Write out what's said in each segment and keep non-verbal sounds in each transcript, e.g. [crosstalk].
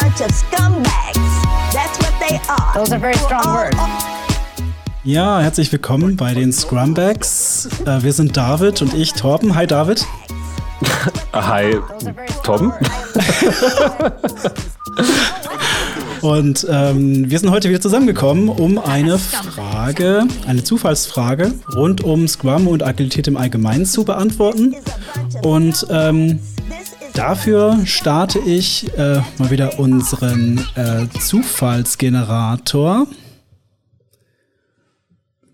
bunch of scumbags. That's what they are. Those are very strong words. Ja, herzlich willkommen bei den Scrumbags. Äh, wir sind David und ich, Torben. Hi David. [laughs] Hi, Torben. [laughs] Und ähm, wir sind heute wieder zusammengekommen, um eine Frage, eine Zufallsfrage rund um Scrum und Agilität im Allgemeinen zu beantworten. Und ähm, dafür starte ich äh, mal wieder unseren äh, Zufallsgenerator.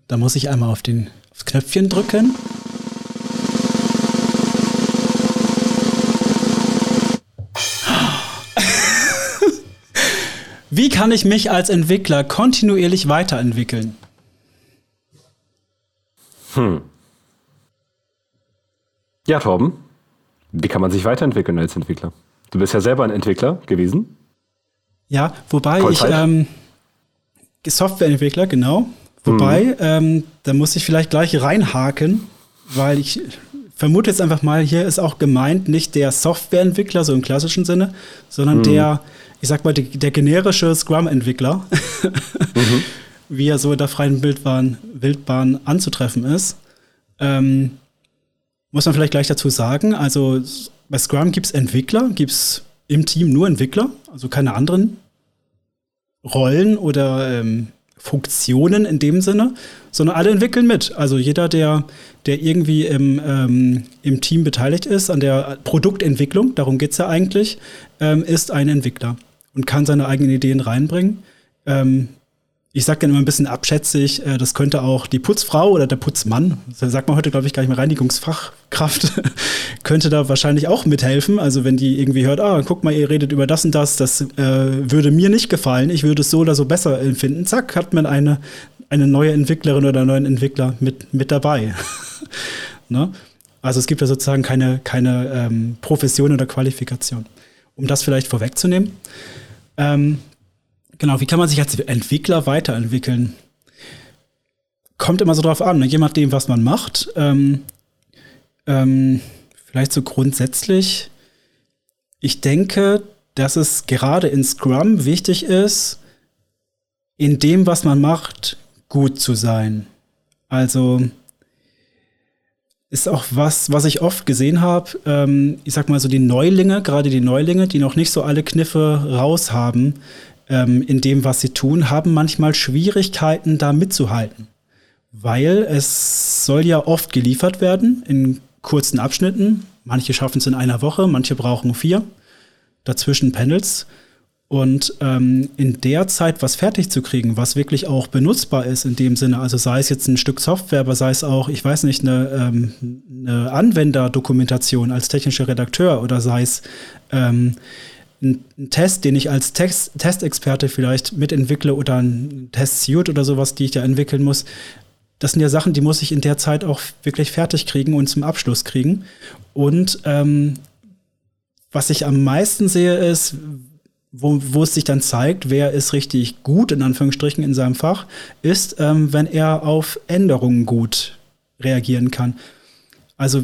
Da muss ich einmal auf den aufs Knöpfchen drücken. [laughs] Wie kann ich mich als Entwickler kontinuierlich weiterentwickeln? Hm. Ja, Torben, wie kann man sich weiterentwickeln als Entwickler? Du bist ja selber ein Entwickler gewesen. Ja, wobei Vollzeit? ich ähm, Softwareentwickler, genau. Wobei, Mhm. ähm, da muss ich vielleicht gleich reinhaken, weil ich vermute jetzt einfach mal, hier ist auch gemeint nicht der Softwareentwickler, so im klassischen Sinne, sondern Mhm. der, ich sag mal, der, der generische Scrum-Entwickler, Mhm. [laughs] wie er so in der freien Wildbahn, Wildbahn anzutreffen ist. Ähm, muss man vielleicht gleich dazu sagen, also bei Scrum gibt es Entwickler, gibt es im Team nur Entwickler, also keine anderen Rollen oder ähm, Funktionen in dem Sinne, sondern alle entwickeln mit. Also jeder, der, der irgendwie im, ähm, im Team beteiligt ist, an der Produktentwicklung, darum geht es ja eigentlich, ähm, ist ein Entwickler und kann seine eigenen Ideen reinbringen. Ähm, ich sage dann immer ein bisschen abschätzig, äh, das könnte auch die Putzfrau oder der Putzmann, sagt man heute, glaube ich, gar nicht mehr Reinigungsfachkraft, [laughs] könnte da wahrscheinlich auch mithelfen. Also wenn die irgendwie hört, ah, guck mal, ihr redet über das und das, das äh, würde mir nicht gefallen, ich würde es so oder so besser empfinden. Zack, hat man eine, eine neue Entwicklerin oder einen neuen Entwickler mit, mit dabei. [laughs] ne? Also es gibt ja sozusagen keine, keine ähm, Profession oder Qualifikation. Um das vielleicht vorwegzunehmen. Ähm, Genau, wie kann man sich als Entwickler weiterentwickeln? Kommt immer so drauf an, ne? je nachdem, was man macht. Ähm, ähm, vielleicht so grundsätzlich. Ich denke, dass es gerade in Scrum wichtig ist, in dem, was man macht, gut zu sein. Also ist auch was, was ich oft gesehen habe. Ähm, ich sag mal so die Neulinge, gerade die Neulinge, die noch nicht so alle Kniffe raus haben, ähm, in dem, was sie tun, haben manchmal Schwierigkeiten, da mitzuhalten. Weil es soll ja oft geliefert werden in kurzen Abschnitten. Manche schaffen es in einer Woche, manche brauchen vier. Dazwischen Panels. Und ähm, in der Zeit was fertig zu kriegen, was wirklich auch benutzbar ist in dem Sinne, also sei es jetzt ein Stück Software, aber sei es auch, ich weiß nicht, eine, ähm, eine Anwenderdokumentation als technischer Redakteur oder sei es ähm, ein ein Test, den ich als Text, Testexperte vielleicht mitentwickle oder ein Test-Suite oder sowas, die ich da entwickeln muss. Das sind ja Sachen, die muss ich in der Zeit auch wirklich fertig kriegen und zum Abschluss kriegen. Und ähm, was ich am meisten sehe, ist, wo, wo es sich dann zeigt, wer ist richtig gut, in Anführungsstrichen, in seinem Fach, ist, ähm, wenn er auf Änderungen gut reagieren kann. Also,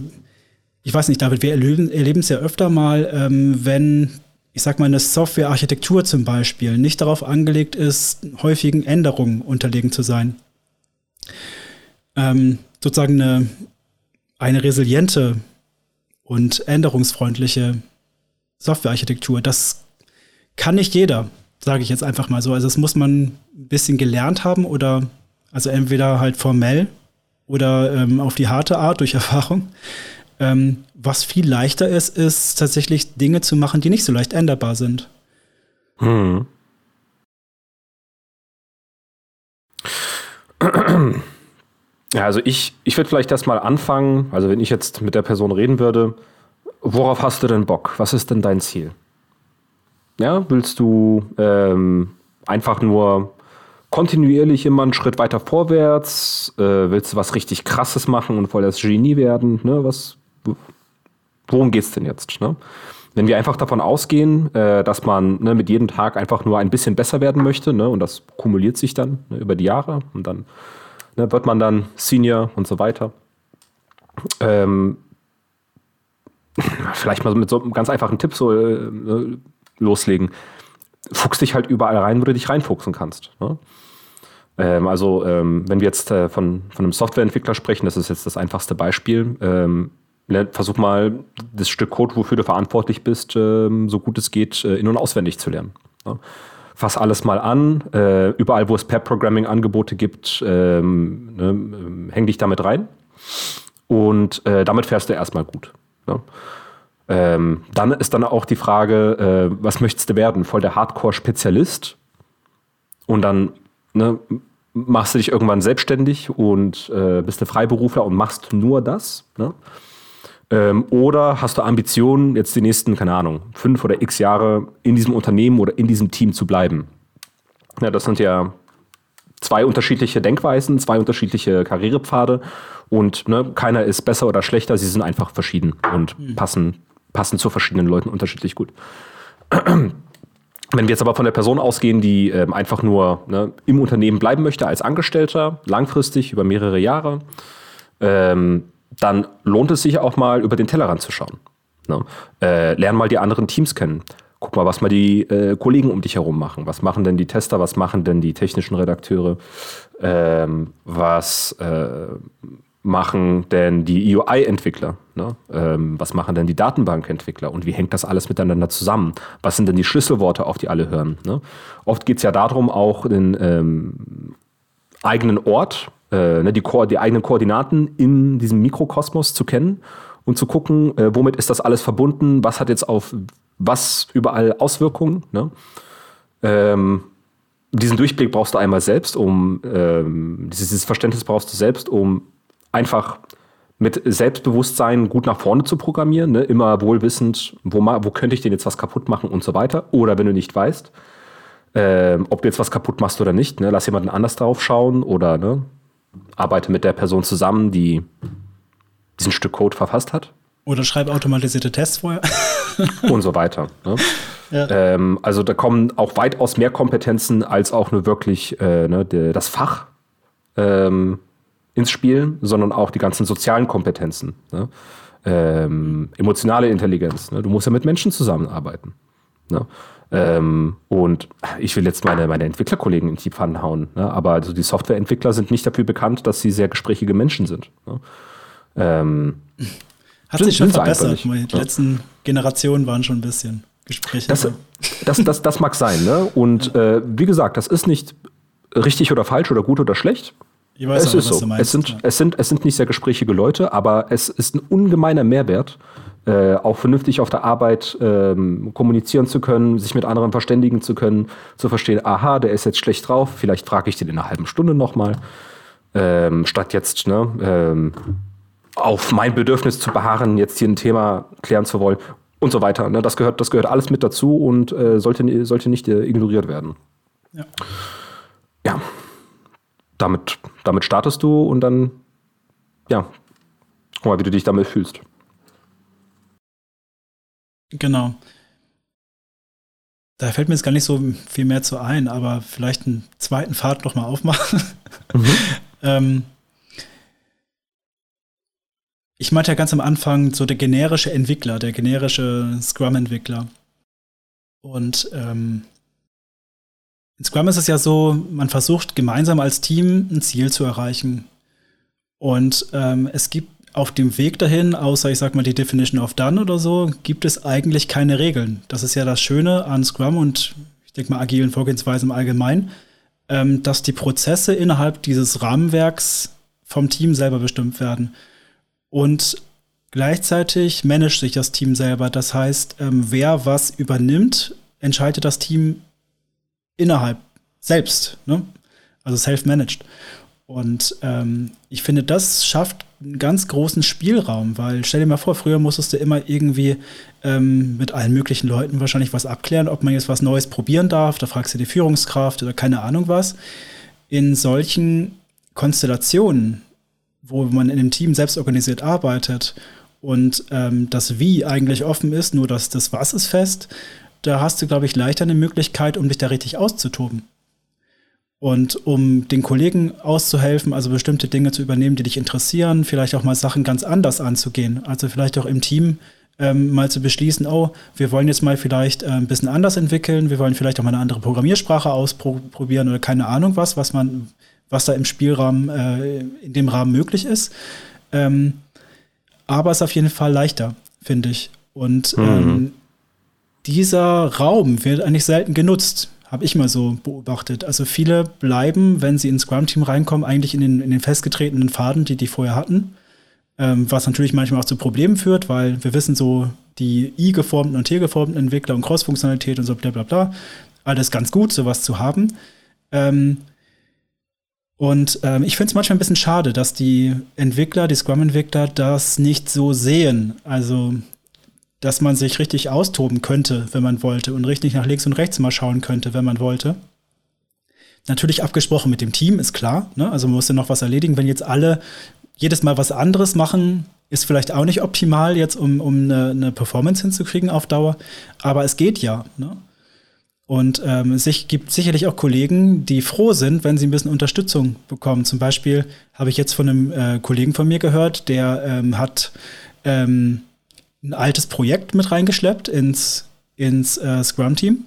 ich weiß nicht, David, wir erleben, erleben es ja öfter mal, ähm, wenn, ich sag mal, eine Softwarearchitektur zum Beispiel nicht darauf angelegt ist, häufigen Änderungen unterlegen zu sein. Ähm, sozusagen eine, eine resiliente und änderungsfreundliche Softwarearchitektur, das kann nicht jeder, sage ich jetzt einfach mal so. Also das muss man ein bisschen gelernt haben oder also entweder halt formell oder ähm, auf die harte Art durch [laughs] Erfahrung. Ähm, was viel leichter ist, ist tatsächlich Dinge zu machen, die nicht so leicht änderbar sind. Hm. Ja, also ich, ich würde vielleicht erstmal anfangen, also wenn ich jetzt mit der Person reden würde, worauf hast du denn Bock? Was ist denn dein Ziel? Ja, willst du ähm, einfach nur kontinuierlich immer einen Schritt weiter vorwärts? Äh, willst du was richtig Krasses machen und voll das Genie werden? Ne? Was, worum geht's denn jetzt? Ne? Wenn wir einfach davon ausgehen, äh, dass man ne, mit jedem Tag einfach nur ein bisschen besser werden möchte, ne, und das kumuliert sich dann ne, über die Jahre und dann ne, wird man dann Senior und so weiter. Ähm, vielleicht mal mit so einem ganz einfachen Tipp so äh, loslegen. fuchst dich halt überall rein, wo du dich reinfuchsen kannst. Ne? Ähm, also, ähm, wenn wir jetzt äh, von, von einem Softwareentwickler sprechen, das ist jetzt das einfachste Beispiel. Ähm, versuch mal, das Stück Code, wofür du verantwortlich bist, ähm, so gut es geht, äh, in- und auswendig zu lernen. Ne? Fass alles mal an. Äh, überall, wo es Pair-Programming-Angebote gibt, ähm, ne, ähm, häng dich damit rein. Und äh, damit fährst du erstmal gut. Ne? Dann ist dann auch die Frage, was möchtest du werden? Voll der Hardcore-Spezialist? Und dann ne, machst du dich irgendwann selbstständig und bist du Freiberufler und machst nur das. Ähm, oder hast du Ambitionen, jetzt die nächsten, keine Ahnung, fünf oder x Jahre in diesem Unternehmen oder in diesem Team zu bleiben? Ja, das sind ja zwei unterschiedliche Denkweisen, zwei unterschiedliche Karrierepfade und ne, keiner ist besser oder schlechter, sie sind einfach verschieden und passen passen zu verschiedenen Leuten unterschiedlich gut. Wenn wir jetzt aber von der Person ausgehen, die ähm, einfach nur ne, im Unternehmen bleiben möchte als Angestellter, langfristig über mehrere Jahre, ähm, dann lohnt es sich auch mal über den Tellerrand zu schauen. Ne? Äh, lern mal die anderen Teams kennen. Guck mal, was mal die äh, Kollegen um dich herum machen. Was machen denn die Tester? Was machen denn die technischen Redakteure? Ähm, was äh, machen denn die UI-Entwickler? Ne? Ähm, was machen denn die Datenbankentwickler? Und wie hängt das alles miteinander zusammen? Was sind denn die Schlüsselworte, auf die alle hören? Ne? Oft geht es ja darum, auch den ähm, eigenen Ort, äh, ne, die, Ko die eigenen Koordinaten in diesem Mikrokosmos zu kennen und zu gucken, äh, womit ist das alles verbunden, was hat jetzt auf was überall Auswirkungen. Ne? Ähm, diesen Durchblick brauchst du einmal selbst, um ähm, dieses Verständnis brauchst du selbst, um einfach mit Selbstbewusstsein gut nach vorne zu programmieren, ne? immer wohlwissend, wo, wo könnte ich denn jetzt was kaputt machen und so weiter. Oder wenn du nicht weißt, ähm, ob du jetzt was kaputt machst oder nicht, ne? lass jemanden anders drauf schauen oder ne? Arbeite mit der Person zusammen, die diesen Stück Code verfasst hat. Oder schreib automatisierte Tests vorher. [laughs] und so weiter. Ne? [laughs] Ja. Ähm, also da kommen auch weitaus mehr Kompetenzen als auch nur wirklich äh, ne, de, das Fach ähm, ins Spiel, sondern auch die ganzen sozialen Kompetenzen. Ne? Ähm, emotionale Intelligenz. Ne? Du musst ja mit Menschen zusammenarbeiten. Ne? Ähm, und ich will jetzt meine, meine Entwicklerkollegen in die Pfanne hauen, ne? aber also die Softwareentwickler sind nicht dafür bekannt, dass sie sehr gesprächige Menschen sind. Ne? Ähm, Hat sich schon verbessert. Die ja. letzten Generationen waren schon ein bisschen Gespräche. Das, das, das, das mag sein. Ne? Und ja. äh, wie gesagt, das ist nicht richtig oder falsch oder gut oder schlecht. Ich weiß es auch, ist so. Meinst, es, sind, ja. es, sind, es sind nicht sehr gesprächige Leute, aber es ist ein ungemeiner Mehrwert, äh, auch vernünftig auf der Arbeit ähm, kommunizieren zu können, sich mit anderen verständigen zu können, zu verstehen, aha, der ist jetzt schlecht drauf, vielleicht frage ich den in einer halben Stunde nochmal, ähm, statt jetzt ne, ähm, auf mein Bedürfnis zu beharren, jetzt hier ein Thema klären zu wollen und so weiter. Ne? Das, gehört, das gehört alles mit dazu und äh, sollte, sollte nicht äh, ignoriert werden. Ja. ja. Damit, damit startest du und dann, ja, guck mal, wie du dich damit fühlst. Genau. Da fällt mir jetzt gar nicht so viel mehr zu ein, aber vielleicht einen zweiten Pfad nochmal aufmachen. Mhm. [laughs] ähm, ich meinte ja ganz am Anfang so der generische Entwickler, der generische Scrum-Entwickler. Und ähm, in Scrum ist es ja so, man versucht gemeinsam als Team ein Ziel zu erreichen. Und ähm, es gibt auf dem Weg dahin, außer ich sag mal die Definition of Done oder so, gibt es eigentlich keine Regeln. Das ist ja das Schöne an Scrum und ich denke mal agilen Vorgehensweisen im Allgemeinen, ähm, dass die Prozesse innerhalb dieses Rahmenwerks vom Team selber bestimmt werden. Und gleichzeitig managt sich das Team selber. Das heißt, ähm, wer was übernimmt, entscheidet das Team innerhalb selbst. Ne? Also self-managed. Und ähm, ich finde, das schafft einen ganz großen Spielraum, weil stell dir mal vor, früher musstest du immer irgendwie ähm, mit allen möglichen Leuten wahrscheinlich was abklären, ob man jetzt was Neues probieren darf. Da fragst du die Führungskraft oder keine Ahnung was. In solchen Konstellationen wo man in einem Team selbst organisiert arbeitet und ähm, das Wie eigentlich offen ist, nur dass das Was ist fest, da hast du, glaube ich, leichter eine Möglichkeit, um dich da richtig auszutoben. Und um den Kollegen auszuhelfen, also bestimmte Dinge zu übernehmen, die dich interessieren, vielleicht auch mal Sachen ganz anders anzugehen. Also vielleicht auch im Team ähm, mal zu beschließen, oh, wir wollen jetzt mal vielleicht äh, ein bisschen anders entwickeln, wir wollen vielleicht auch mal eine andere Programmiersprache ausprobieren oder keine Ahnung was, was man, was da im Spielrahmen, äh, in dem Rahmen möglich ist. Ähm, aber es ist auf jeden Fall leichter, finde ich. Und mhm. ähm, dieser Raum wird eigentlich selten genutzt, habe ich mal so beobachtet. Also viele bleiben, wenn sie ins Scrum-Team reinkommen, eigentlich in den, in den festgetretenen Faden, die die vorher hatten ähm, was natürlich manchmal auch zu Problemen führt, weil wir wissen so, die i-geformten und t-geformten Entwickler und Cross-Funktionalität und so bla bla bla, alles ganz gut, sowas zu haben. Ähm, und ähm, ich finde es manchmal ein bisschen schade, dass die Entwickler, die Scrum-Entwickler, das nicht so sehen. Also, dass man sich richtig austoben könnte, wenn man wollte, und richtig nach links und rechts mal schauen könnte, wenn man wollte. Natürlich abgesprochen mit dem Team, ist klar. Ne? Also man muss ja noch was erledigen. Wenn jetzt alle jedes Mal was anderes machen ist vielleicht auch nicht optimal jetzt, um, um eine, eine Performance hinzukriegen auf Dauer. Aber es geht ja. Ne? Und ähm, es gibt sicherlich auch Kollegen, die froh sind, wenn sie ein bisschen Unterstützung bekommen. Zum Beispiel habe ich jetzt von einem äh, Kollegen von mir gehört, der ähm, hat ähm, ein altes Projekt mit reingeschleppt ins, ins äh, Scrum-Team.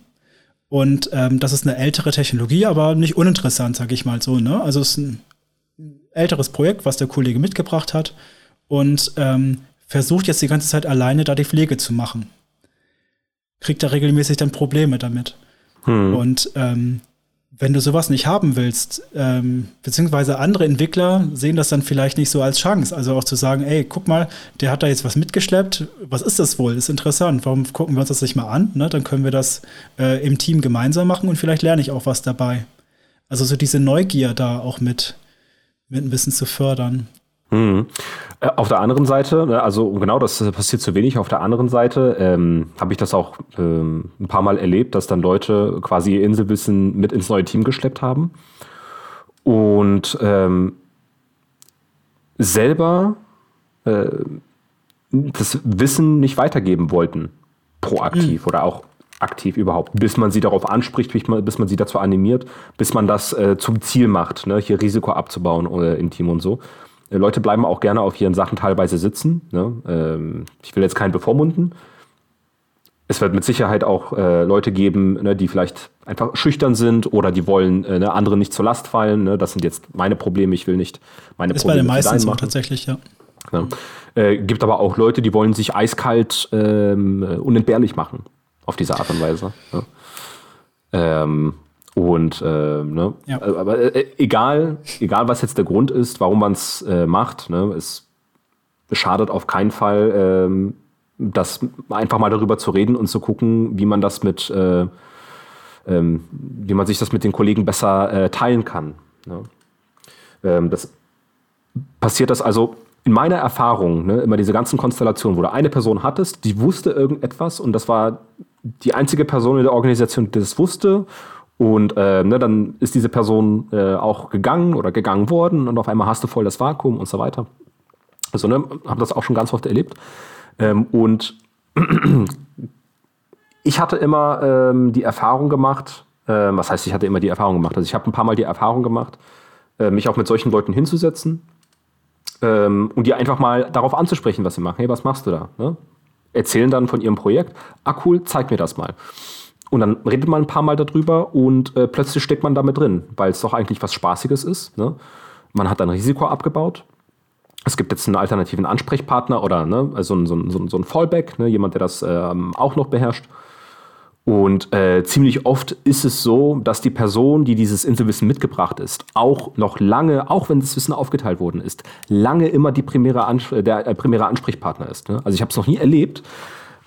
Und ähm, das ist eine ältere Technologie, aber nicht uninteressant, sage ich mal so. Ne? Also es ist ein älteres Projekt, was der Kollege mitgebracht hat und ähm, versucht jetzt die ganze Zeit alleine da die Pflege zu machen. Kriegt da regelmäßig dann Probleme damit. Hm. Und ähm, wenn du sowas nicht haben willst, ähm, beziehungsweise andere Entwickler sehen das dann vielleicht nicht so als Chance. Also auch zu sagen, ey, guck mal, der hat da jetzt was mitgeschleppt. Was ist das wohl? ist interessant. Warum gucken wir uns das nicht mal an? Ne? Dann können wir das äh, im Team gemeinsam machen und vielleicht lerne ich auch was dabei. Also so diese Neugier da auch mit, mit ein bisschen zu fördern. Mhm. Auf der anderen Seite, ne, also genau das passiert zu wenig. Auf der anderen Seite ähm, habe ich das auch ähm, ein paar Mal erlebt, dass dann Leute quasi ihr Inselwissen mit ins neue Team geschleppt haben und ähm, selber äh, das Wissen nicht weitergeben wollten, proaktiv mhm. oder auch aktiv überhaupt, bis man sie darauf anspricht, bis man sie dazu animiert, bis man das äh, zum Ziel macht, ne? hier Risiko abzubauen äh, im Team und so. Äh, Leute bleiben auch gerne auf ihren Sachen teilweise sitzen. Ne? Ähm, ich will jetzt keinen bevormunden. Es wird mit Sicherheit auch äh, Leute geben, ne, die vielleicht einfach schüchtern sind oder die wollen äh, ne, andere nicht zur Last fallen. Ne? Das sind jetzt meine Probleme. Ich will nicht meine ist Probleme. Ist bei den meisten so tatsächlich, ja. ja. Äh, gibt aber auch Leute, die wollen sich eiskalt ähm, unentbehrlich machen auf diese Art und Weise. Ne? Ähm, und äh, ne? Ja. Äh, aber äh, egal, egal was jetzt der Grund ist, warum man es äh, macht, ne? es schadet auf keinen Fall, ähm, das einfach mal darüber zu reden und zu gucken, wie man das mit, äh, ähm, wie man sich das mit den Kollegen besser äh, teilen kann. Ne? Ähm, das passiert das also in meiner Erfahrung, ne, immer diese ganzen Konstellationen, wo du eine Person hattest, die wusste irgendetwas und das war die einzige Person in der Organisation, die das wusste. Und äh, ne, dann ist diese Person äh, auch gegangen oder gegangen worden und auf einmal hast du voll das Vakuum und so weiter. Also, ne, habe das auch schon ganz oft erlebt. Ähm, und [clears throat] ich hatte immer ähm, die Erfahrung gemacht, äh, was heißt, ich hatte immer die Erfahrung gemacht? Also, ich habe ein paar Mal die Erfahrung gemacht, äh, mich auch mit solchen Leuten hinzusetzen ähm, und die einfach mal darauf anzusprechen, was sie machen. Hey, was machst du da? Ne? Erzählen dann von ihrem Projekt. Ah, cool, zeig mir das mal. Und dann redet man ein paar Mal darüber und äh, plötzlich steckt man damit drin, weil es doch eigentlich was Spaßiges ist. Ne? Man hat ein Risiko abgebaut. Es gibt jetzt einen alternativen Ansprechpartner oder ne, also so, so, so ein Fallback, ne, jemand, der das ähm, auch noch beherrscht. Und äh, ziemlich oft ist es so, dass die Person, die dieses Inselwissen mitgebracht ist, auch noch lange, auch wenn das Wissen aufgeteilt worden ist, lange immer die primäre Ans der äh, primäre Ansprechpartner ist. Ne? Also ich habe es noch nie erlebt,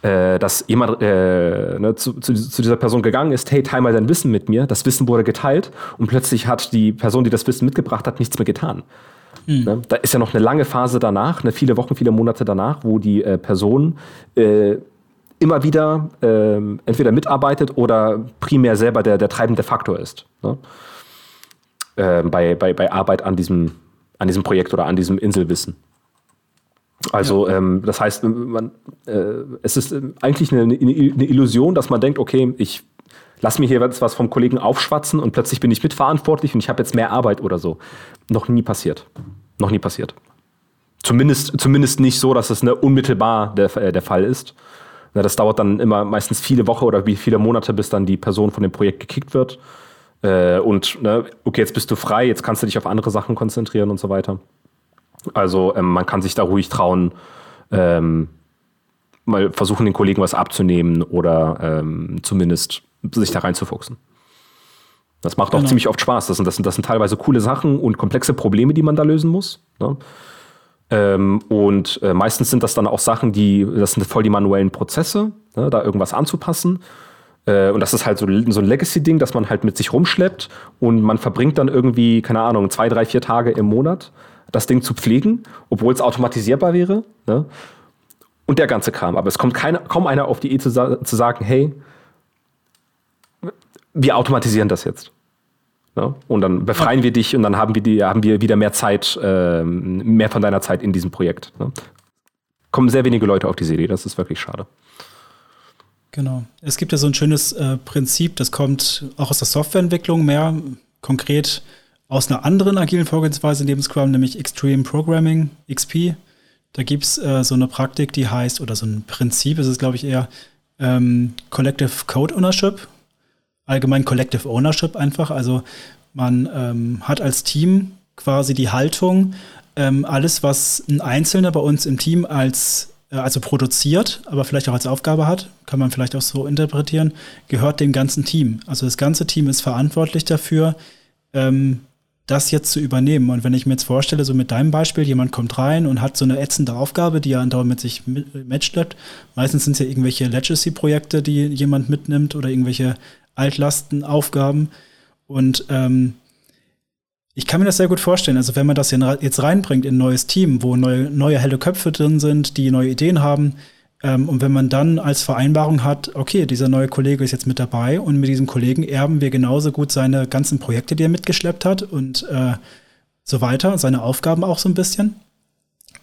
äh, dass jemand äh, ne, zu, zu, zu, dieser Person gegangen ist, hey, teil mal dein Wissen mit mir. Das Wissen wurde geteilt und plötzlich hat die Person, die das Wissen mitgebracht hat, nichts mehr getan. Mhm. Ne? Da ist ja noch eine lange Phase danach, ne, viele Wochen, viele Monate danach, wo die äh, Person äh, immer wieder äh, entweder mitarbeitet oder primär selber der, der treibende Faktor ist. Ne? Äh, bei, bei, bei Arbeit an diesem, an diesem Projekt oder an diesem Inselwissen. Also ja. ähm, das heißt, man, äh, es ist eigentlich eine, eine, Illusion, dass man denkt, okay, ich lass mir hier was vom Kollegen aufschwatzen und plötzlich bin ich mitverantwortlich und ich habe jetzt mehr Arbeit oder so. Noch nie passiert. Noch nie passiert. zumindest, zumindest nicht so, dass es ne, unmittelbar der, äh, der Fall ist. Na, das dauert dann immer meistens viele Wochen oder wie viele Monate, bis dann die Person von dem Projekt gekickt wird. Äh, und ne, okay, jetzt bist du frei, jetzt kannst du dich auf andere Sachen konzentrieren und so weiter. Also ähm, man kann sich da ruhig trauen, ähm, mal versuchen, den Kollegen was abzunehmen oder ähm, zumindest sich da reinzufuchsen. Das macht auch genau. ziemlich oft Spaß. Das sind, das, sind, das sind teilweise coole Sachen und komplexe Probleme, die man da lösen muss. Ne? Ähm, und äh, meistens sind das dann auch Sachen, die, das sind voll die manuellen Prozesse, ne? da irgendwas anzupassen. Äh, und das ist halt so, so ein Legacy-Ding, das man halt mit sich rumschleppt und man verbringt dann irgendwie, keine Ahnung, zwei, drei, vier Tage im Monat, das Ding zu pflegen, obwohl es automatisierbar wäre. Ne? Und der ganze Kram. Aber es kommt keine, kaum einer auf die Idee zu, zu sagen, hey, wir automatisieren das jetzt. Ne? Und dann befreien wir dich und dann haben wir, die, haben wir wieder mehr Zeit, äh, mehr von deiner Zeit in diesem Projekt. Ne? Kommen sehr wenige Leute auf diese Idee, das ist wirklich schade. Genau. Es gibt ja so ein schönes äh, Prinzip, das kommt auch aus der Softwareentwicklung mehr konkret aus einer anderen agilen Vorgehensweise neben Scrum, nämlich Extreme Programming, XP. Da gibt es äh, so eine Praktik, die heißt, oder so ein Prinzip, ist es glaube ich eher ähm, Collective Code Ownership allgemein Collective Ownership einfach. Also man ähm, hat als Team quasi die Haltung, ähm, alles, was ein Einzelner bei uns im Team als äh, also produziert, aber vielleicht auch als Aufgabe hat, kann man vielleicht auch so interpretieren, gehört dem ganzen Team. Also das ganze Team ist verantwortlich dafür, ähm, das jetzt zu übernehmen. Und wenn ich mir jetzt vorstelle, so mit deinem Beispiel, jemand kommt rein und hat so eine ätzende Aufgabe, die er andauernd mit sich matchschleppt. Meistens sind es ja irgendwelche Legacy-Projekte, die jemand mitnimmt oder irgendwelche Altlastenaufgaben. Und ähm, ich kann mir das sehr gut vorstellen. Also wenn man das jetzt reinbringt in ein neues Team, wo neue, neue helle Köpfe drin sind, die neue Ideen haben, und wenn man dann als Vereinbarung hat, okay, dieser neue Kollege ist jetzt mit dabei und mit diesem Kollegen erben wir genauso gut seine ganzen Projekte, die er mitgeschleppt hat und äh, so weiter, seine Aufgaben auch so ein bisschen.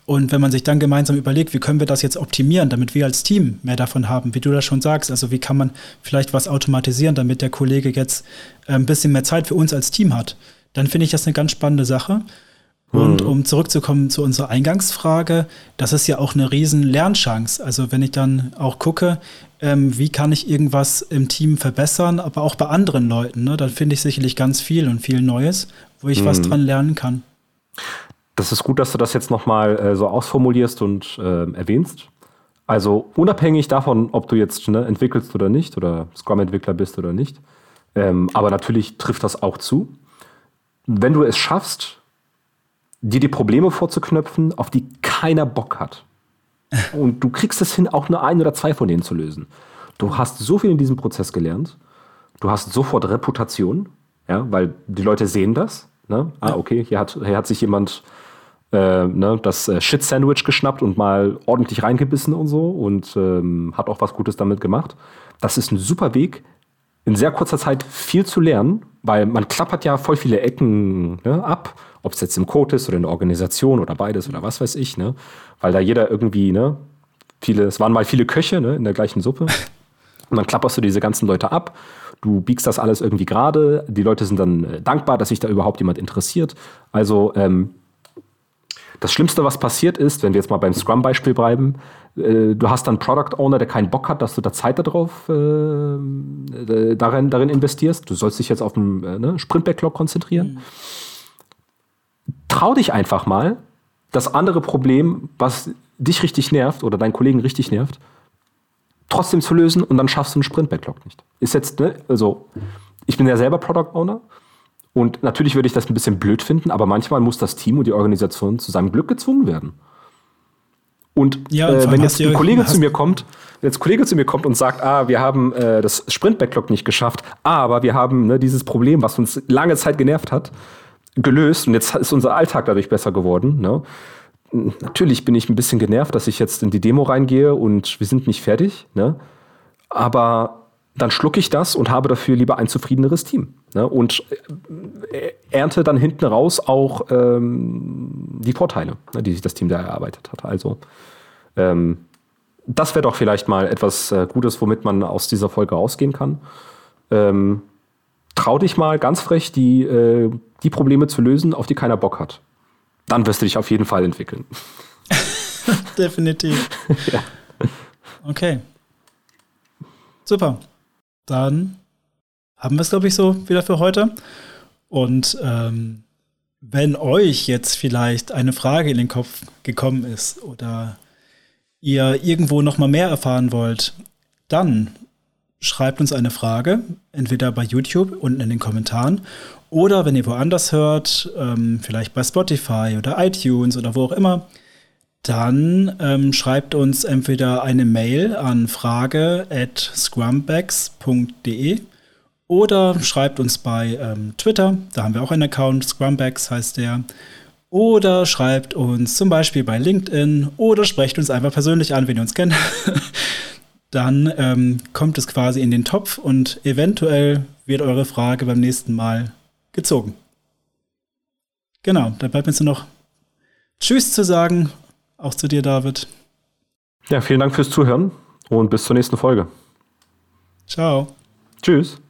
Und wenn man sich dann gemeinsam überlegt, wie können wir das jetzt optimieren, damit wir als Team mehr davon haben, wie du das schon sagst, also wie kann man vielleicht was automatisieren, damit der Kollege jetzt äh, ein bisschen mehr Zeit für uns als Team hat, dann finde ich das eine ganz spannende Sache. Und mhm. um zurückzukommen zu unserer Eingangsfrage, das ist ja auch eine riesen Lernchance. Also wenn ich dann auch gucke, ähm, wie kann ich irgendwas im Team verbessern, aber auch bei anderen Leuten, ne, dann finde ich sicherlich ganz viel und viel Neues, wo ich mhm. was dran lernen kann das ist gut, dass du das jetzt nochmal äh, so ausformulierst und äh, erwähnst. Also unabhängig davon, ob du jetzt ne, entwickelst oder nicht oder Scrum-Entwickler bist oder nicht. Ähm, aber natürlich trifft das auch zu. Wenn du es schaffst, dir die Probleme vorzuknöpfen, auf die keiner Bock hat. [laughs] Und du kriegst es hin, auch nur ein oder zwei von denen zu lösen. Du hast so viel in diesem Prozess gelernt. Du hast sofort Reputation, ja, weil die Leute sehen das. Ne? Ah, okay, hier hat, hier hat sich jemand äh, ne, das äh, Shit-Sandwich geschnappt und mal ordentlich reingebissen und so und ähm, hat auch was Gutes damit gemacht. Das ist ein super Weg, in sehr kurzer Zeit viel zu lernen, weil man klappert ja voll viele Ecken ne, ab, ob es jetzt im Code ist oder in der Organisation oder beides oder was weiß ich, ne? Weil da jeder irgendwie, ne, viele, es waren mal viele Köche ne, in der gleichen Suppe. Und dann klapperst du diese ganzen Leute ab. Du biegst das alles irgendwie gerade. Die Leute sind dann äh, dankbar, dass sich da überhaupt jemand interessiert. Also ähm, das Schlimmste, was passiert ist, wenn wir jetzt mal beim Scrum-Beispiel bleiben, äh, du hast dann einen Product Owner, der keinen Bock hat, dass du da Zeit darauf äh, äh, darin, darin investierst. Du sollst dich jetzt auf den äh, ne, Sprint-Backlog konzentrieren. Mhm. Trau dich einfach mal, das andere Problem, was dich richtig nervt oder deinen Kollegen richtig nervt, trotzdem zu lösen und dann schaffst du einen Sprint-Backlog nicht. Ist jetzt, ne, also ich bin ja selber Product Owner und natürlich würde ich das ein bisschen blöd finden, aber manchmal muss das Team und die Organisation zu seinem Glück gezwungen werden. Und ja, äh, wenn jetzt ein Kollege zu mir kommt, wenn jetzt ein Kollege zu mir kommt und sagt, ah, wir haben äh, das Sprint-Backlog nicht geschafft, aber wir haben ne, dieses Problem, was uns lange Zeit genervt hat, gelöst und jetzt ist unser Alltag dadurch besser geworden. Ne? Natürlich bin ich ein bisschen genervt, dass ich jetzt in die Demo reingehe und wir sind nicht fertig. Ne? Aber dann schlucke ich das und habe dafür lieber ein zufriedeneres Team. Ne? Und äh, ernte dann hinten raus auch ähm, die Vorteile, ne, die sich das Team da erarbeitet hat. Also ähm, das wäre doch vielleicht mal etwas äh, Gutes, womit man aus dieser Folge rausgehen kann. Ähm, trau dich mal ganz frech, die, äh, die Probleme zu lösen, auf die keiner Bock hat. Dann wirst du dich auf jeden Fall entwickeln. [laughs] Definitiv. [laughs] ja. Okay. Super. Dann haben wir es, glaube ich, so wieder für heute. Und ähm, wenn euch jetzt vielleicht eine Frage in den Kopf gekommen ist oder ihr irgendwo noch mal mehr erfahren wollt, dann schreibt uns eine Frage, entweder bei YouTube unten in den Kommentaren oder wenn ihr woanders hört, ähm, vielleicht bei Spotify oder iTunes oder wo auch immer, dann ähm, schreibt uns entweder eine Mail an frage at scrumbags.de oder schreibt uns bei ähm, Twitter, da haben wir auch einen Account, Scrumbags heißt der. Oder schreibt uns zum Beispiel bei LinkedIn oder sprecht uns einfach persönlich an, wenn ihr uns kennt. [laughs] Dann ähm, kommt es quasi in den Topf und eventuell wird eure Frage beim nächsten Mal gezogen. Genau, da bleibt mir jetzt nur noch Tschüss zu sagen, auch zu dir, David. Ja, vielen Dank fürs Zuhören und bis zur nächsten Folge. Ciao. Tschüss.